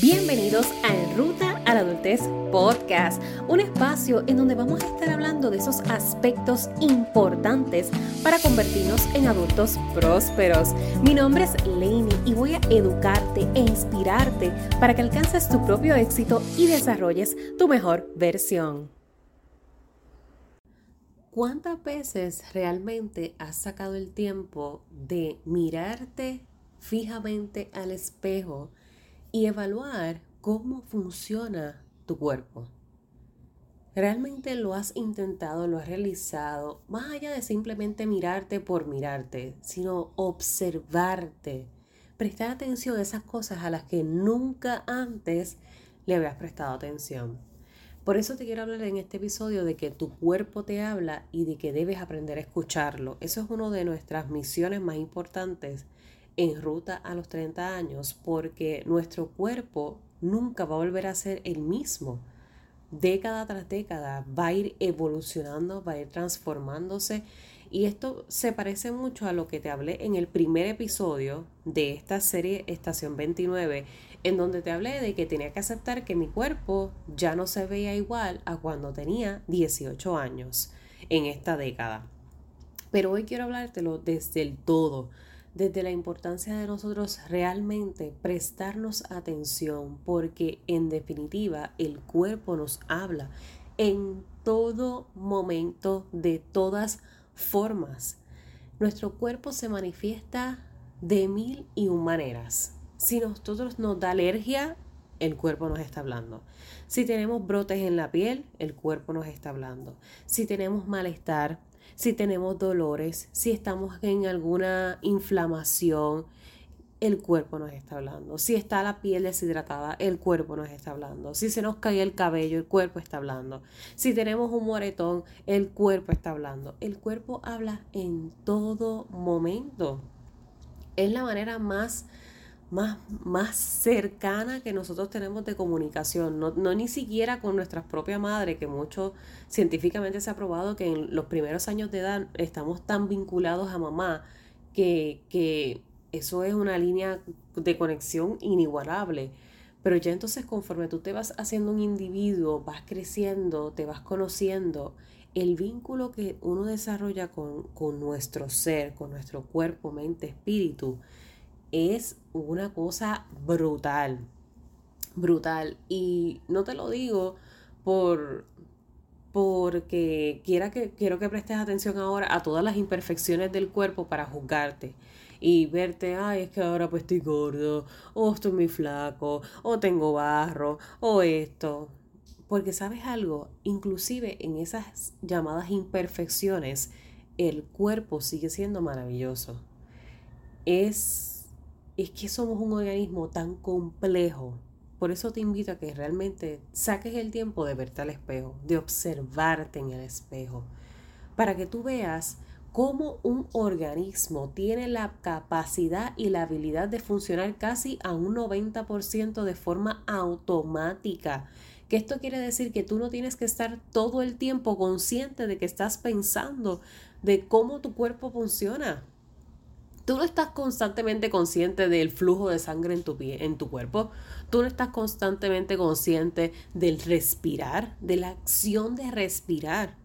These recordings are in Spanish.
Bienvenidos a Ruta a la Adultez Podcast, un espacio en donde vamos a estar hablando de esos aspectos importantes para convertirnos en adultos prósperos. Mi nombre es Lainey y voy a educarte e inspirarte para que alcances tu propio éxito y desarrolles tu mejor versión. ¿Cuántas veces realmente has sacado el tiempo de mirarte fijamente al espejo? Y evaluar cómo funciona tu cuerpo. ¿Realmente lo has intentado, lo has realizado, más allá de simplemente mirarte por mirarte, sino observarte, prestar atención a esas cosas a las que nunca antes le habías prestado atención? Por eso te quiero hablar en este episodio de que tu cuerpo te habla y de que debes aprender a escucharlo. Eso es una de nuestras misiones más importantes en ruta a los 30 años porque nuestro cuerpo nunca va a volver a ser el mismo. Década tras década va a ir evolucionando, va a ir transformándose y esto se parece mucho a lo que te hablé en el primer episodio de esta serie Estación 29, en donde te hablé de que tenía que aceptar que mi cuerpo ya no se veía igual a cuando tenía 18 años en esta década. Pero hoy quiero hablártelo desde el todo desde la importancia de nosotros realmente prestarnos atención, porque en definitiva el cuerpo nos habla en todo momento, de todas formas. Nuestro cuerpo se manifiesta de mil y un maneras. Si nosotros nos da alergia, el cuerpo nos está hablando. Si tenemos brotes en la piel, el cuerpo nos está hablando. Si tenemos malestar, si tenemos dolores, si estamos en alguna inflamación, el cuerpo nos está hablando. Si está la piel deshidratada, el cuerpo nos está hablando. Si se nos cae el cabello, el cuerpo está hablando. Si tenemos un moretón, el cuerpo está hablando. El cuerpo habla en todo momento. Es la manera más más, más cercana que nosotros tenemos de comunicación, no, ni siquiera con nuestras propias madres, que mucho científicamente se ha probado que en los primeros años de edad estamos tan vinculados a mamá que, que eso es una línea de conexión inigualable. Pero ya entonces conforme tú te vas haciendo un individuo, vas creciendo, te vas conociendo, el vínculo que uno desarrolla con, con nuestro ser, con nuestro cuerpo, mente, espíritu, es una cosa brutal, brutal. Y no te lo digo por porque quiera que, quiero que prestes atención ahora a todas las imperfecciones del cuerpo para juzgarte y verte, ay, es que ahora pues estoy gordo, o estoy muy flaco, o tengo barro, o esto. Porque sabes algo, inclusive en esas llamadas imperfecciones, el cuerpo sigue siendo maravilloso. Es es que somos un organismo tan complejo. Por eso te invito a que realmente saques el tiempo de verte al espejo, de observarte en el espejo, para que tú veas cómo un organismo tiene la capacidad y la habilidad de funcionar casi a un 90% de forma automática. Que esto quiere decir que tú no tienes que estar todo el tiempo consciente de que estás pensando de cómo tu cuerpo funciona. Tú no estás constantemente consciente del flujo de sangre en tu, pie, en tu cuerpo. Tú no estás constantemente consciente del respirar, de la acción de respirar.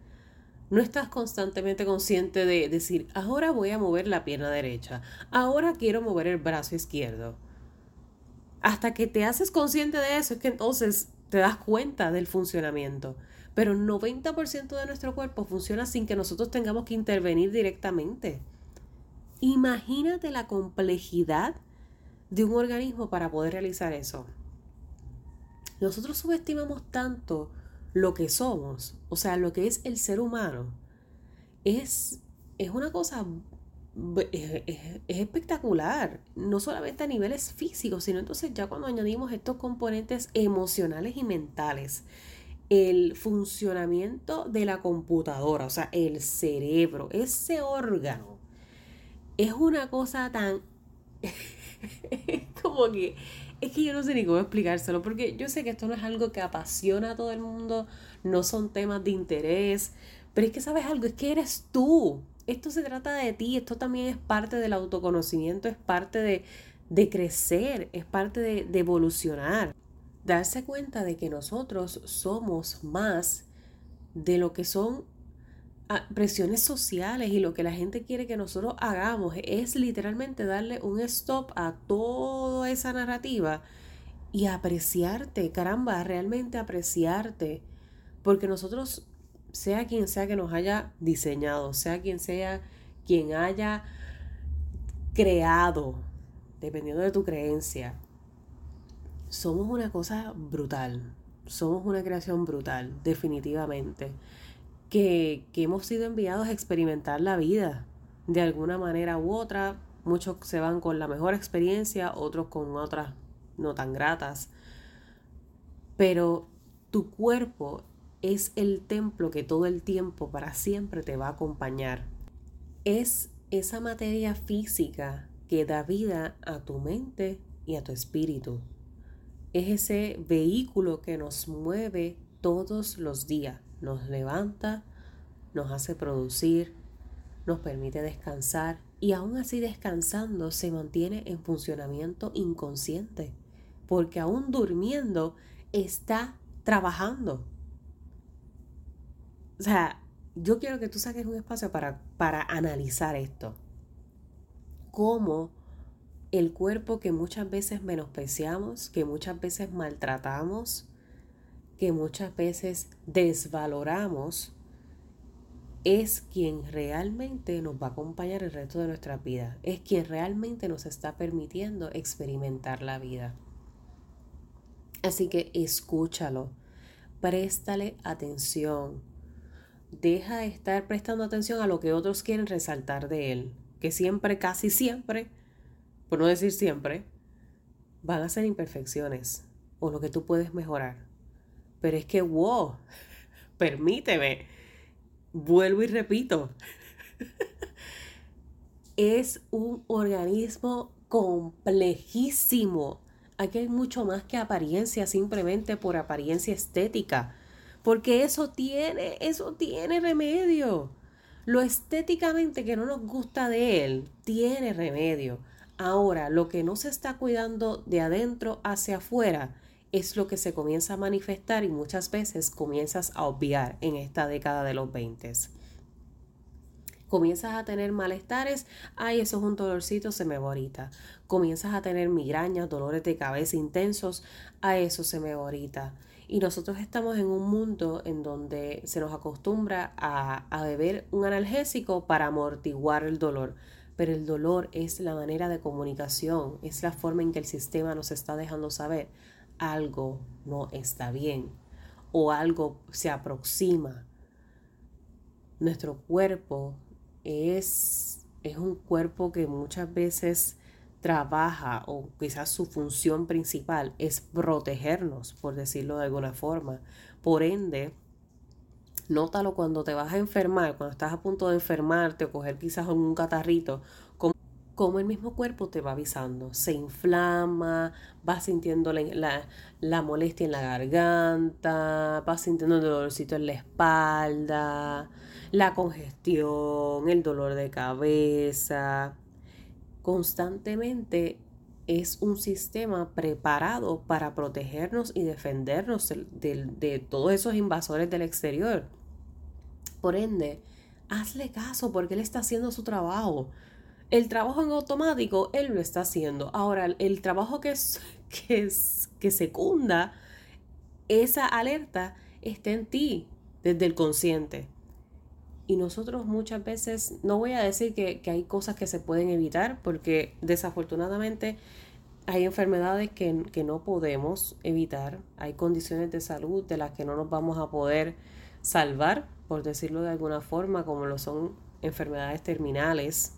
No estás constantemente consciente de decir, ahora voy a mover la pierna derecha, ahora quiero mover el brazo izquierdo. Hasta que te haces consciente de eso es que entonces te das cuenta del funcionamiento. Pero el 90% de nuestro cuerpo funciona sin que nosotros tengamos que intervenir directamente. Imagínate la complejidad de un organismo para poder realizar eso. Nosotros subestimamos tanto lo que somos, o sea, lo que es el ser humano. Es, es una cosa es, es, espectacular, no solamente a niveles físicos, sino entonces ya cuando añadimos estos componentes emocionales y mentales, el funcionamiento de la computadora, o sea, el cerebro, ese órgano es una cosa tan... como que... Es que yo no sé ni cómo explicárselo, porque yo sé que esto no es algo que apasiona a todo el mundo, no son temas de interés, pero es que sabes algo, es que eres tú. Esto se trata de ti, esto también es parte del autoconocimiento, es parte de, de crecer, es parte de, de evolucionar. Darse cuenta de que nosotros somos más de lo que son presiones sociales y lo que la gente quiere que nosotros hagamos es literalmente darle un stop a toda esa narrativa y apreciarte, caramba, realmente apreciarte, porque nosotros, sea quien sea que nos haya diseñado, sea quien sea quien haya creado, dependiendo de tu creencia, somos una cosa brutal, somos una creación brutal, definitivamente, que, que hemos sido enviados a experimentar la vida de alguna manera u otra. Muchos se van con la mejor experiencia, otros con otras no tan gratas. Pero tu cuerpo es el templo que todo el tiempo, para siempre, te va a acompañar. Es esa materia física que da vida a tu mente y a tu espíritu. Es ese vehículo que nos mueve todos los días. Nos levanta, nos hace producir, nos permite descansar y aún así descansando se mantiene en funcionamiento inconsciente porque aún durmiendo está trabajando. O sea, yo quiero que tú saques un espacio para, para analizar esto. Cómo el cuerpo que muchas veces menospreciamos, que muchas veces maltratamos, que muchas veces desvaloramos, es quien realmente nos va a acompañar el resto de nuestra vida. Es quien realmente nos está permitiendo experimentar la vida. Así que escúchalo, préstale atención. Deja de estar prestando atención a lo que otros quieren resaltar de él, que siempre, casi siempre, por no decir siempre, van a ser imperfecciones o lo que tú puedes mejorar. Pero es que, wow, permíteme, vuelvo y repito, es un organismo complejísimo Aquí hay mucho más que apariencia simplemente por apariencia estética. Porque eso tiene, eso tiene remedio. Lo estéticamente que no nos gusta de él tiene remedio. Ahora, lo que no se está cuidando de adentro hacia afuera es lo que se comienza a manifestar y muchas veces comienzas a obviar en esta década de los 20 comienzas a tener malestares, ay, eso es un dolorcito, se me va ahorita. Comienzas a tener migrañas, dolores de cabeza intensos, a eso se me va ahorita. Y nosotros estamos en un mundo en donde se nos acostumbra a, a beber un analgésico para amortiguar el dolor. Pero el dolor es la manera de comunicación, es la forma en que el sistema nos está dejando saber algo no está bien o algo se aproxima. Nuestro cuerpo es, es un cuerpo que muchas veces trabaja o quizás su función principal es protegernos, por decirlo de alguna forma. Por ende, nótalo cuando te vas a enfermar, cuando estás a punto de enfermarte o coger quizás un catarrito, como, el mismo cuerpo te va avisando. Se inflama, vas sintiendo la, la molestia en la garganta, vas sintiendo el dolorcito en la espalda, la congestión, el dolor de cabeza. Constantemente es un sistema preparado para protegernos y defendernos de, todos esos invasores del exterior. Por ende, hazle caso porque él está haciendo su trabajo. El trabajo en automático, él lo está haciendo. Ahora, el trabajo que, es, que, que secunda esa alerta está en ti, desde el consciente. Y nosotros muchas veces, no voy a decir que, hay cosas que se pueden evitar, porque desafortunadamente hay enfermedades que, que, no podemos evitar, hay condiciones de salud de las que no nos vamos a poder salvar, por decirlo de alguna forma, como lo son enfermedades terminales.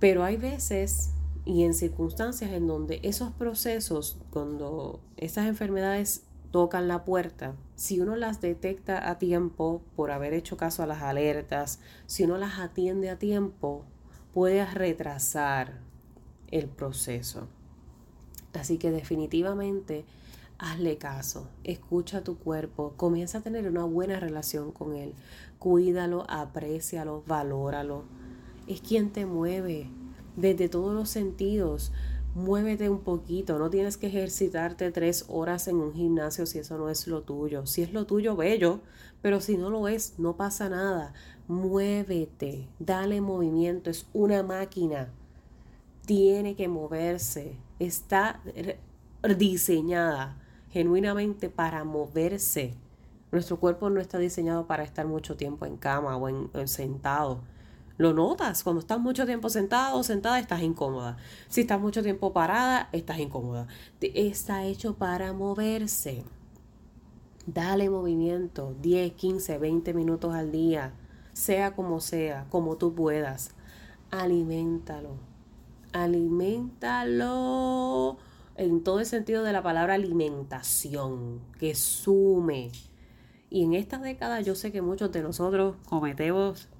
Pero hay veces y en circunstancias en donde esos procesos, cuando esas enfermedades tocan la puerta, si uno las detecta a tiempo por haber hecho caso a las alertas, si uno las atiende a tiempo, puede retrasar el proceso. Así que definitivamente hazle caso, escucha a tu cuerpo, comienza a tener una buena relación con él, cuídalo, aprécialo, valóralo. Es quien te mueve. desde todos los sentidos. Muévete un poquito, no tienes que ejercitarte tres horas en un gimnasio si eso no es lo tuyo. Si es lo tuyo, bello, pero si no lo es, no pasa nada. Muévete, dale movimiento, es una máquina. Tiene que moverse, está diseñada genuinamente para moverse. Nuestro cuerpo no está diseñado para estar mucho tiempo en cama o en, sentado. Lo notas, cuando estás mucho tiempo sentado o sentada estás incómoda. Si estás mucho tiempo parada, estás incómoda. Está hecho para moverse. Dale movimiento, 10, 15, 20 minutos al día, sea como sea, como tú puedas. Aliméntalo. Aliméntalo en todo el sentido de la palabra alimentación, que sume. Y en esta década yo sé que muchos de nosotros cometemos...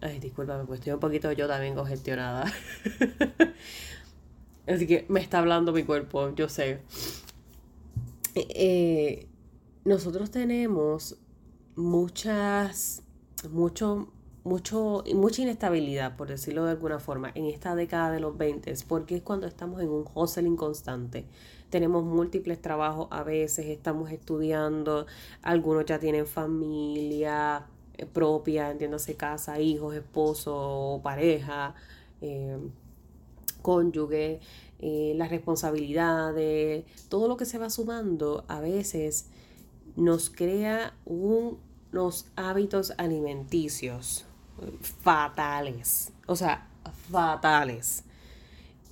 Ay, discúlpame, pues estoy un poquito yo también congestionada. Así que me está hablando mi cuerpo, yo sé. Eh, nosotros tenemos muchas, mucho, mucho, mucha inestabilidad, por decirlo de alguna forma, en esta década de los 20, porque es cuando estamos en un hustling constante. Tenemos múltiples trabajos a veces, estamos estudiando, algunos ya tienen familia eh, propia, entiéndase casa, hijos, esposo, pareja, eh, cónyuge, eh, las responsabilidades, todo lo que se va sumando a veces nos crea unos hábitos alimenticios fatales. O sea, fatales.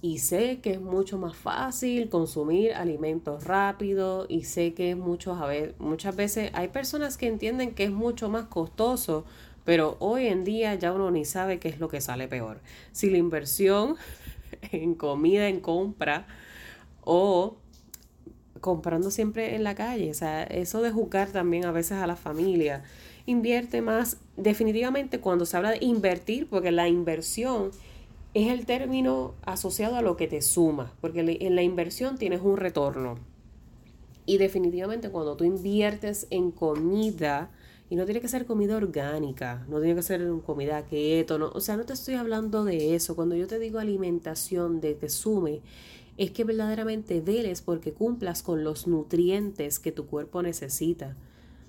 Y sé que es mucho más fácil consumir alimentos rápidos y sé que es mucho, a muchas veces hay personas que entienden que es mucho más costoso, pero hoy en día ya uno ni sabe qué es lo que sale peor. Si la inversión en comida, en compra o comprando siempre en la calle, o sea, eso de juzgar también a veces a la familia invierte más. Definitivamente cuando se habla de invertir, porque la inversión es el término asociado a lo que te suma, porque en la inversión tienes un retorno. Y definitivamente cuando tú inviertes en comida, y no tiene que ser comida orgánica, no tiene que ser comida keto, no, o sea, no te estoy hablando de eso. Cuando yo te digo alimentación de te sume, es que verdaderamente veles porque cumplas con los nutrientes que tu cuerpo necesita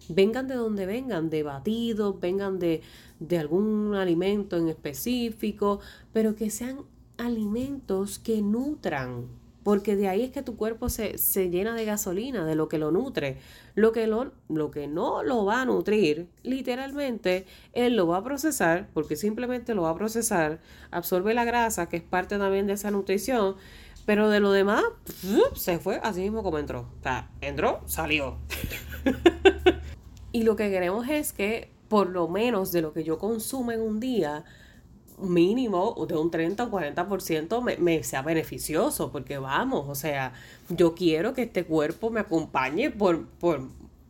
vengan de donde vengan, de batidos, vengan de, de algún alimento en específico, pero que sean alimentos que nutran, porque de ahí es que tu cuerpo se, se, llena de gasolina, de lo que lo nutre. Lo que, lo, lo que no lo va a nutrir, literalmente, él lo va a procesar, porque simplemente lo va a procesar, absorbe la grasa, que es parte también de esa nutrición, pero de lo demás, se fue así mismo como entró. O sea, entró, salió. Y lo que queremos es que por lo menos de lo que yo consumo en un día, mínimo de un 30 o 40% me, me sea beneficioso, porque vamos, o sea, yo quiero que este cuerpo me acompañe por, por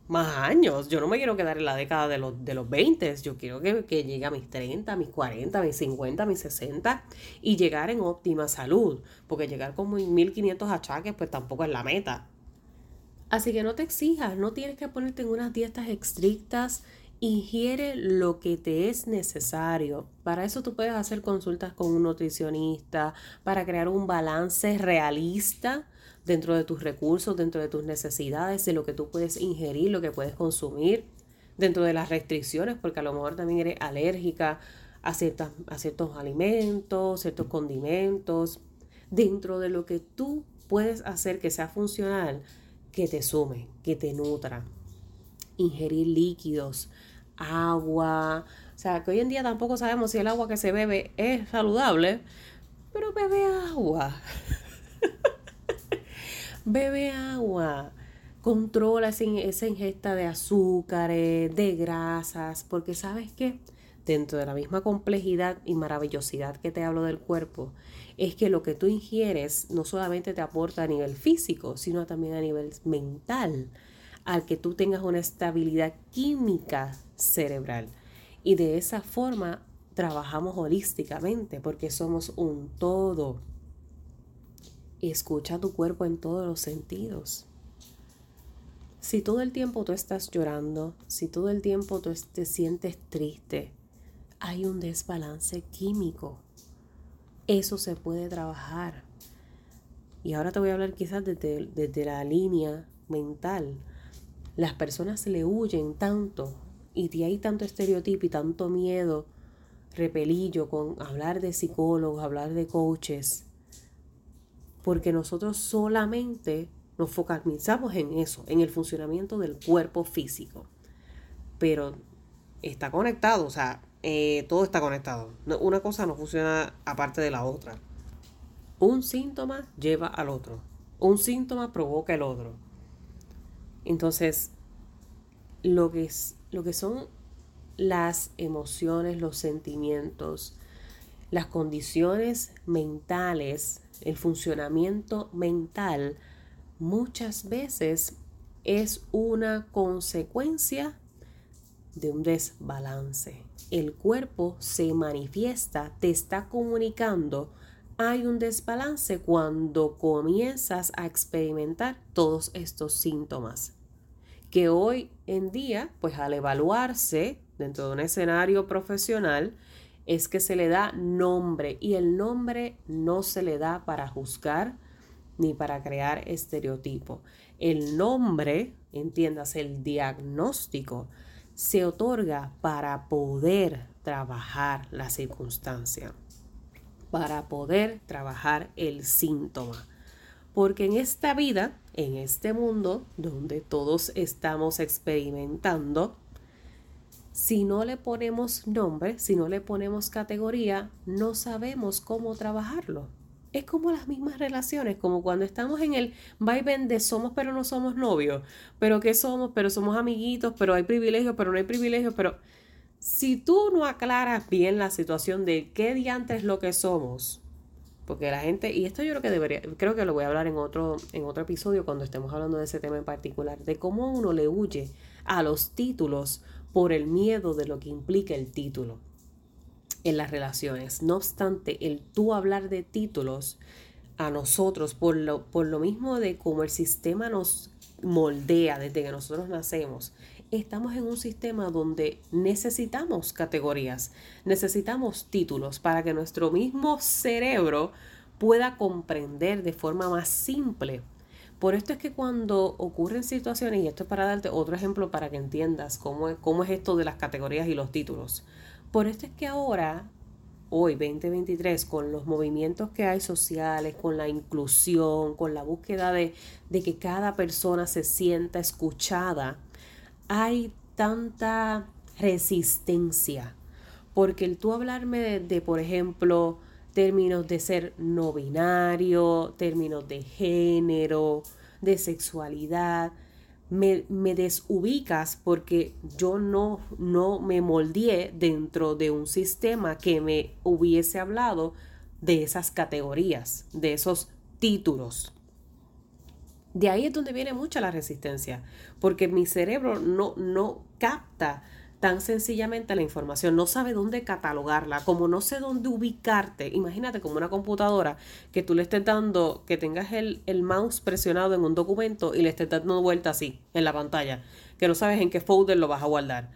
más años. Yo no me quiero quedar en la década de los, de los 20, yo quiero que, que llegue a mis 30, a mis 40, a mis 50, a mis 60 y llegar en óptima salud, porque llegar con 1500 achaques pues tampoco es la meta. Así que no te exijas, no tienes que ponerte en unas dietas estrictas. Ingiere lo que te es necesario. Para eso tú puedes hacer consultas con un nutricionista, para crear un balance realista dentro de tus recursos, dentro de tus necesidades, de lo que tú puedes ingerir, lo que puedes consumir, dentro de las restricciones, porque a lo mejor también eres alérgica a, ciertas, a ciertos alimentos, ciertos condimentos, dentro de lo que tú puedes hacer que sea funcional que te sume, que te nutra. Ingerir líquidos, agua. O sea, que hoy en día tampoco sabemos si el agua que se bebe es saludable, pero bebe agua. bebe agua. Controla esa ingesta de azúcares, de grasas, porque sabes que dentro de la misma complejidad y maravillosidad que te hablo del cuerpo, es que lo que tú ingieres no solamente te aporta a nivel físico, sino también a nivel mental, al que tú tengas una estabilidad química cerebral. Y de esa forma trabajamos holísticamente porque somos un todo. Escucha tu cuerpo en todos los sentidos. Si todo el tiempo tú estás llorando, si todo el tiempo tú te sientes triste, hay un desbalance químico Eso se puede trabajar. Y ahora te voy a hablar quizás desde, desde la línea mental. Las personas le huyen tanto y hay tanto estereotipo y tanto miedo, repelillo con hablar de psicólogos, hablar de coaches, porque nosotros solamente nos focalizamos en eso, en el funcionamiento del cuerpo físico. Pero está conectado, o sea, eh, todo está conectado. Una cosa no funciona aparte de la otra. Un síntoma lleva al otro. Un síntoma provoca el otro. Entonces, lo que, es, lo que son las emociones, los sentimientos, las condiciones mentales, el funcionamiento mental, muchas veces es una consecuencia de un desbalance. El cuerpo se manifiesta, te está comunicando. Hay un desbalance cuando comienzas a experimentar todos estos síntomas. Que hoy en día, pues al evaluarse dentro de un escenario profesional, es que se le da nombre y el nombre no se le da para juzgar ni para crear estereotipo. El nombre, entiendas, el diagnóstico, se otorga para poder trabajar la circunstancia, para poder trabajar el síntoma. Porque en esta vida, en este mundo donde todos estamos experimentando, si no le ponemos nombre, si no le ponemos categoría, no sabemos cómo trabajarlo es como las mismas relaciones, como cuando estamos en el vaivén de somos pero no somos novios, pero qué somos, pero somos amiguitos, pero hay privilegios, pero no hay privilegios, pero si tú no aclaras bien la situación de qué diantres es lo que somos, porque la gente, y esto yo creo que debería, creo que lo voy a hablar en otro, en otro episodio cuando estemos hablando de ese tema en particular, de cómo uno le huye a los títulos por el miedo de lo que implica el título en las relaciones. No obstante, el tú hablar de títulos a nosotros, por lo, por lo mismo de cómo el sistema nos moldea desde que nosotros nacemos, estamos en un sistema donde necesitamos categorías, necesitamos títulos para que nuestro mismo cerebro pueda comprender de forma más simple. Por esto es que cuando ocurren situaciones, y esto es para darte otro ejemplo para que entiendas cómo cómo es esto de las categorías y los títulos. Por esto es que ahora, hoy 2023, con los movimientos que hay sociales, con la inclusión, con la búsqueda de, que cada persona se sienta escuchada, hay tanta resistencia. Porque el tú hablarme de, de, por ejemplo, términos de ser no binario, términos de género, de sexualidad, me, desubicas porque yo no, no me moldeé dentro de un sistema que me hubiese hablado de esas categorías, de esos títulos. De ahí es donde viene mucha la resistencia, porque mi cerebro no, no capta tan sencillamente la información, no sabe dónde catalogarla, como no sé dónde ubicarte. Imagínate como una computadora que tú le estés dando, que tengas el, el mouse presionado en un documento y le estés dando vuelta así en la pantalla, que no sabes en qué folder lo vas a guardar.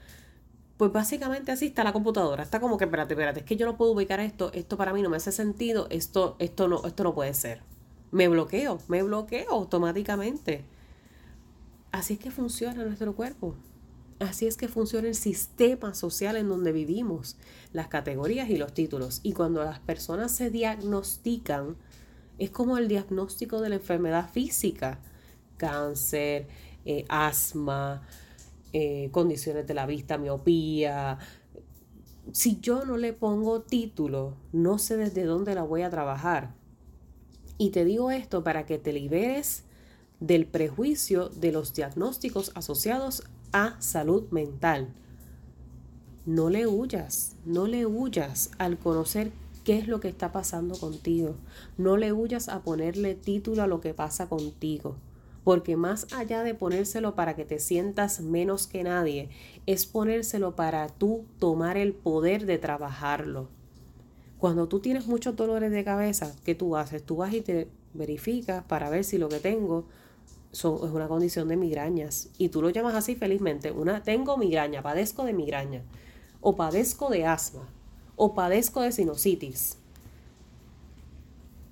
Pues básicamente así está la computadora. Está como que, espérate, espérate, es que yo no puedo ubicar esto, esto para mí no me hace sentido, esto, esto, no, esto no puede ser. Me bloqueo, me bloqueo automáticamente. Así es que funciona nuestro cuerpo. Así es que funciona el sistema social en donde vivimos, las categorías y los títulos. Y cuando las personas se diagnostican, es como el diagnóstico de la enfermedad física, cáncer, eh, asma, eh, condiciones de la vista, miopía. Si yo no le pongo título, no sé desde dónde la voy a trabajar. Y te digo esto para que te liberes del prejuicio de los diagnósticos asociados a salud mental. No le huyas, no le huyas al conocer qué es lo que está pasando contigo. No le huyas a ponerle título a lo que pasa contigo. Porque más allá de ponérselo para que te sientas menos que nadie, es ponérselo para tú tomar el poder de trabajarlo. Cuando tú tienes muchos dolores de cabeza, ¿qué tú haces? Tú vas y te verificas para ver si lo que tengo es una condición de migrañas. Y tú lo llamas así felizmente. Una, tengo migraña, padezco de migraña. O padezco de asma. O padezco de sinusitis.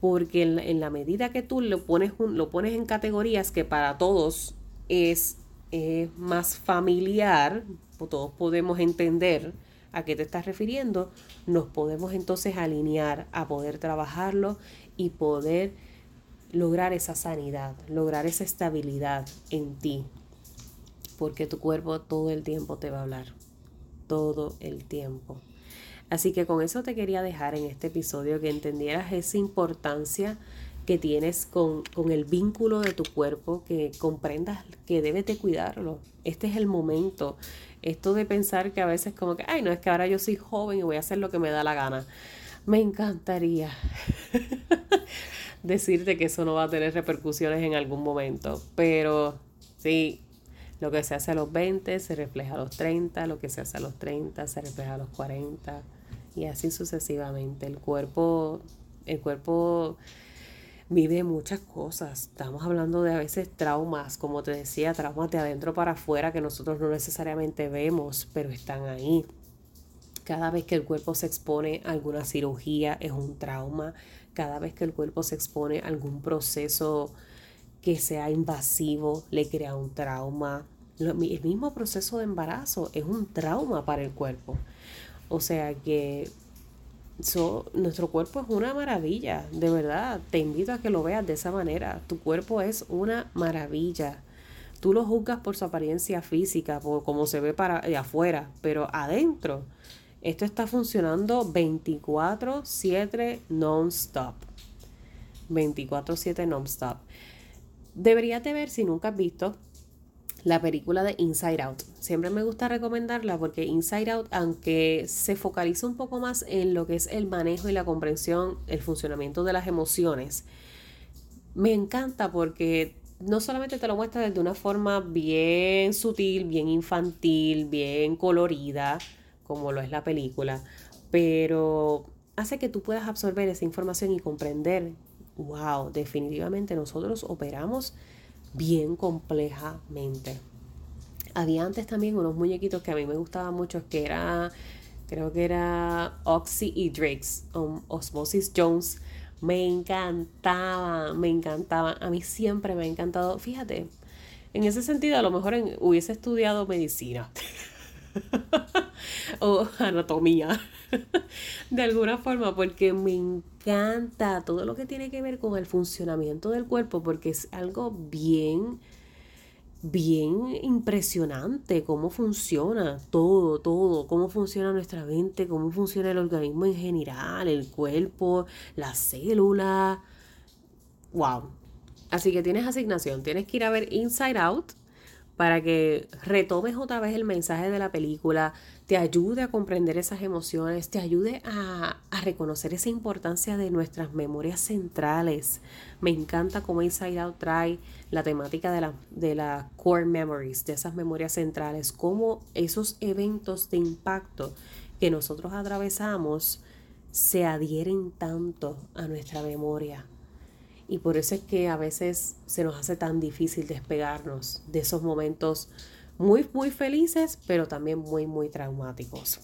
porque en, la medida que tú lo pones, lo pones en categorías que para todos es más familiar, todos podemos entender a qué te estás refiriendo, nos podemos entonces alinear a poder trabajarlo y poder lograr esa sanidad, lograr esa estabilidad en ti, porque tu cuerpo todo el tiempo te va a hablar, todo el tiempo. Así que con eso te quería dejar en este episodio que entendieras esa importancia que tienes con, el vínculo de tu cuerpo, que comprendas que debes de cuidarlo. Este es el momento. Esto de pensar que a veces como que, ay, no, es que ahora yo soy joven y voy a hacer lo que me da la gana. Me encantaría decirte que eso no va a tener repercusiones en algún momento, pero sí, lo que se hace a los 20 se refleja a los 30, lo que se hace a los 30 se refleja a los 40 y así sucesivamente. El cuerpo, el cuerpo vive muchas cosas. Estamos hablando de a veces traumas, como te decía, traumas de adentro para afuera que nosotros no necesariamente vemos, pero están ahí. Cada vez que el cuerpo se expone a alguna cirugía es un trauma. Cada vez que el cuerpo se expone a algún proceso que sea invasivo le crea un trauma. El mismo proceso de embarazo es un trauma para el cuerpo. O sea que nuestro cuerpo es una maravilla, de verdad. Te invito a que lo veas de esa manera. Tu cuerpo es una maravilla. Tú lo juzgas por su apariencia física, por cómo se ve para afuera, pero adentro esto está funcionando 24/7 non-stop. 24/7 non-stop. Deberías de ver si nunca has visto la película de Inside Out. Siempre me gusta recomendarla porque Inside Out, aunque se focaliza un poco más en lo que es el manejo y la comprensión, el funcionamiento de las emociones, me encanta porque no solamente te lo muestra desde una forma bien sutil, bien infantil, bien colorida, como lo es la película, pero hace que tú puedas absorber esa información y comprender, wow, definitivamente nosotros operamos bien complejamente. Había antes también unos muñequitos que a mí me gustaban mucho, que era, creo que era Oxy y um, Osmosis Jones. Me encantaban, me encantaban. A mí siempre me ha encantado. Fíjate, en ese sentido, a lo mejor hubiese estudiado medicina o anatomía de alguna forma, porque me encanta todo lo que tiene que ver con el funcionamiento del cuerpo, porque es algo bien, bien impresionante cómo funciona todo, todo, cómo funciona nuestra mente, cómo funciona el organismo en general, el cuerpo, las células. Wow. Así que tienes asignación, tienes que ir a ver Inside Out para que retomes otra vez el mensaje de la película, te ayude a comprender esas emociones, te ayude a, reconocer esa importancia de nuestras memorias centrales. Me encanta cómo Inside Out trae la temática de las core memories, de esas memorias centrales, cómo esos eventos de impacto que nosotros atravesamos se adhieren tanto a nuestra memoria. Y por eso es que a veces se nos hace tan difícil despegarnos de esos momentos muy, muy felices, pero también muy, muy traumáticos.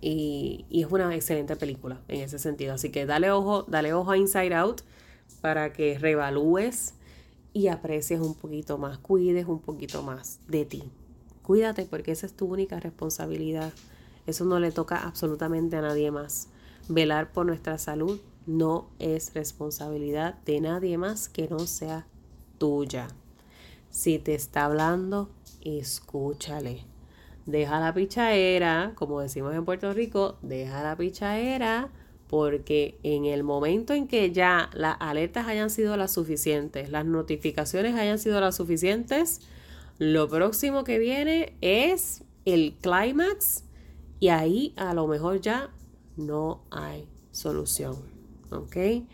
Y, es una excelente película en ese sentido. Así que dale ojo, dale ojo a Inside Out para que reevalúes y aprecies un poquito más, cuides un poquito más de ti. Cuídate porque esa es tu única responsabilidad. Eso no le toca absolutamente a nadie más. Velar por nuestra salud no es responsabilidad de nadie más que no sea tuya. Si te está hablando, escúchale. Deja la pichaera, como decimos en Puerto Rico, deja la pichaera porque en el momento en que ya las alertas hayan sido las suficientes, las notificaciones hayan sido las suficientes, lo próximo que viene es el clímax y ahí a lo mejor ya no hay solución. ¿Ok?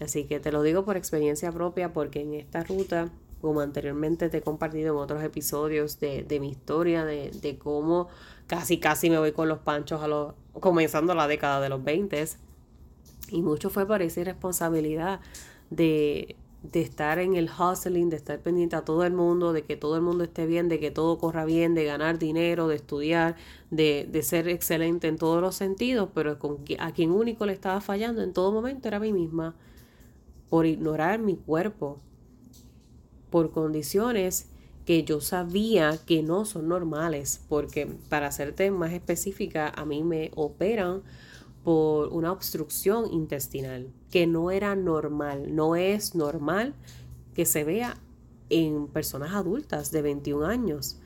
Así que te lo digo por experiencia propia porque en esta ruta, como anteriormente te he compartido en otros episodios de, mi historia, de, cómo casi casi me voy con los panchos a los, comenzando la década de los 20 y mucho fue por esa irresponsabilidad de, de estar en el hustling, de estar pendiente a todo el mundo, de que todo el mundo esté bien, de que todo corra bien, de ganar dinero, de estudiar, de, de ser excelente en todos los sentidos, pero con, a quien único le estaba fallando en todo momento era a mí misma, por ignorar mi cuerpo, por condiciones que yo sabía que no son normales, porque para serte más específica, a mí me operan por una obstrucción intestinal, que no era normal, no es normal que se vea en personas adultas de 21 años.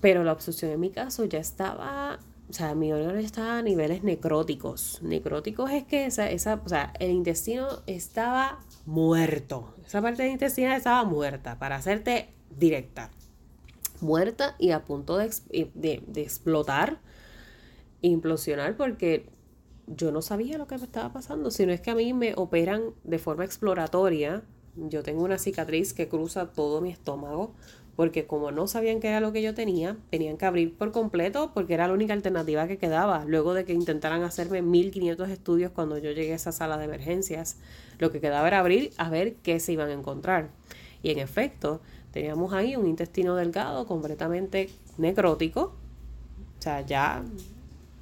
Pero la obstrucción en mi caso ya estaba, o sea, mi órgano estaba a niveles necróticos. Necróticos es que esa, esa, o sea, el intestino estaba muerto. Esa parte del intestino estaba muerta, para hacerte directa. Muerta y a punto de, de, de explotar implosionar porque yo no sabía lo que me estaba pasando, sino es que a mí me operan de forma exploratoria. Yo tengo una cicatriz que cruza todo mi estómago, porque como no sabían qué era lo que yo tenía, tenían que abrir por completo porque era la única alternativa que quedaba. Luego de que intentaran hacerme 1500 estudios cuando yo llegué a esa sala de emergencias, lo que quedaba era abrir a ver qué se iban a encontrar. Y en efecto, teníamos ahí un intestino delgado completamente necrótico. O sea, ya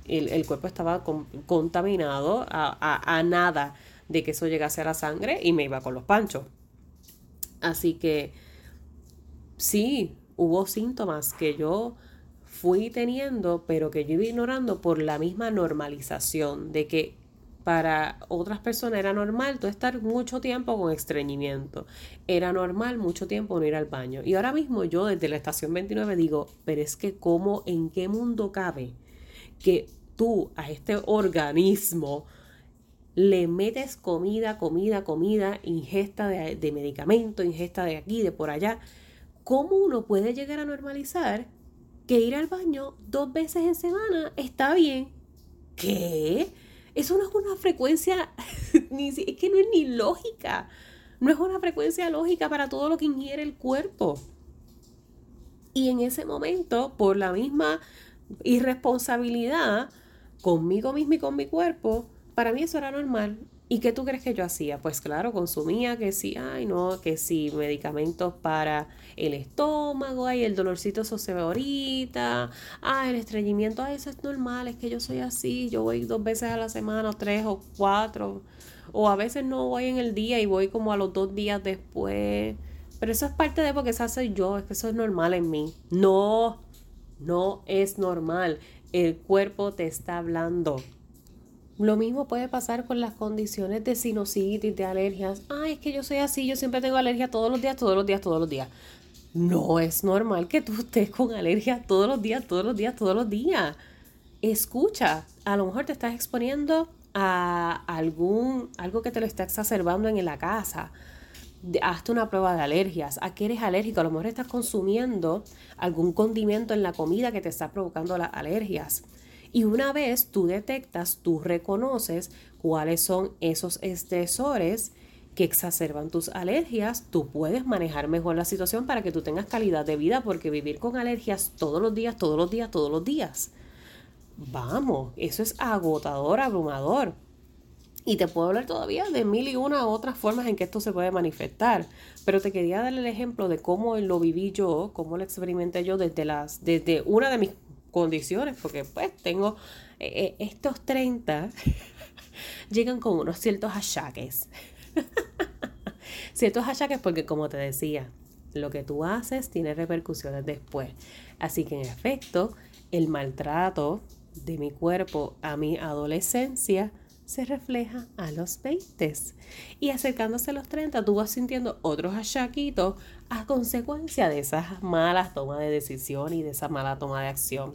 el, cuerpo estaba contaminado a, nada de que eso llegase a la sangre y me iba con los panchos. Así que sí, hubo síntomas que yo fui teniendo, pero que yo iba ignorando por la misma normalización de que para otras personas era normal estar mucho tiempo con estreñimiento. Era normal mucho tiempo no ir al baño. Y ahora mismo yo desde la estación 29 digo, pero es que cómo, en qué mundo cabe que tú a este organismo le metes comida, comida, comida, ingesta de, de medicamento, ingesta de aquí, de por allá, ¿cómo uno puede llegar a normalizar que ir al baño dos veces en semana está bien? ¿Qué? Eso no es una frecuencia, es que no es ni lógica. No es una frecuencia lógica para todo lo que ingiere el cuerpo. Y en ese momento, por la misma irresponsabilidad, conmigo mismo y con mi cuerpo, para mí eso era normal. ¿Y qué tú crees que yo hacía? Pues claro, consumía que sí, ay no, que sí, medicamentos para el estómago, ay, el dolorcito eso se ve ahorita, ay, el estreñimiento, ay, eso es normal, es que yo soy así, yo voy dos veces a la semana, o tres o cuatro, o a veces no voy en el día y voy como a los dos días después. Pero eso es parte de porque esa soy yo, es que eso es normal en mí. No, no es normal el cuerpo te está hablando. Lo mismo puede pasar con las condiciones de sinusitis, de alergias. Ay, es que yo soy así, yo siempre tengo alergia todos los días, todos los días, todos los días. No es normal que tú estés con alergia todos los días, todos los días, todos los días. Escucha, a lo mejor te estás exponiendo a algún algo que te lo está exacerbando en la casa hazte una prueba de alergias. ¿A qué eres alérgico? A lo mejor estás consumiendo algún condimento en la comida que te está provocando las alergias. Y una vez tú detectas, tú reconoces cuáles son esos estresores que exacerban tus alergias, tú puedes manejar mejor la situación para que tú tengas calidad de vida, porque vivir con alergias todos los días, todos los días, todos los días. Vamos, eso es agotador, abrumador. Y te puedo hablar todavía de mil y una otras formas en que esto se puede manifestar. Pero te quería dar el ejemplo de cómo lo viví yo, cómo lo experimenté yo desde, las, desde una de mis condiciones, porque pues tengo eh, eh, estos 30, llegan con unos ciertos achaques. ciertos achaques porque como te decía, lo que tú haces tiene repercusiones después. Así que en efecto, el maltrato de mi cuerpo a mi adolescencia se refleja a los 20. Y acercándose a los 30, tú vas sintiendo otros achaquitos a consecuencia de esas malas tomas de decisión y de esa mala toma de acción.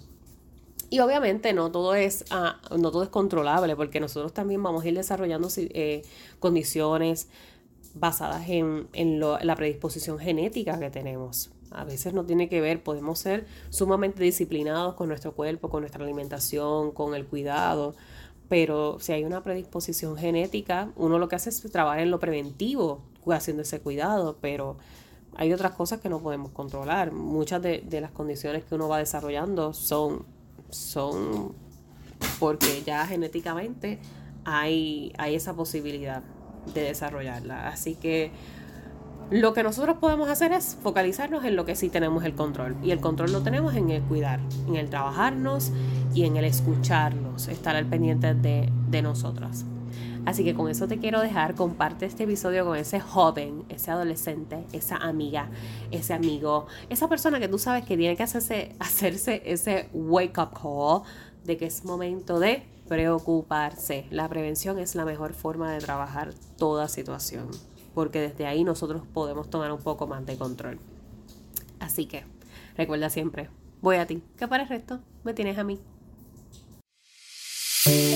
Y obviamente no todo es, ah, no todo es controlable, porque nosotros también vamos a ir desarrollando eh, condiciones basadas en la predisposición genética que tenemos. A veces no tiene que ver, podemos ser sumamente disciplinados con nuestro cuerpo, con nuestra alimentación, con el cuidado, pero si hay una predisposición genética, uno lo que hace es trabajar en lo preventivo, haciendo ese cuidado, pero hay otras cosas que no podemos controlar. Muchas de, las condiciones que uno va desarrollando son, son porque ya genéticamente hay, hay esa posibilidad. de desarrollarla. Así que lo que nosotros podemos hacer es focalizarnos en lo que sí tenemos el control. Y el control lo tenemos en el cuidar, en el trabajarnos y en el escucharnos, estar al pendiente de, de nosotras. Así que con eso te quiero dejar, comparte este episodio con ese joven, ese adolescente, esa amiga, ese amigo, esa persona que tú sabes que tiene que hacerse, hacerse ese wake up call de que es momento de preocuparse. La prevención es la mejor forma de trabajar toda situación, porque desde ahí nosotros podemos tomar un poco más de control. Así que recuerda siempre, voy a ti, que para el resto me tienes a mí. Thank you.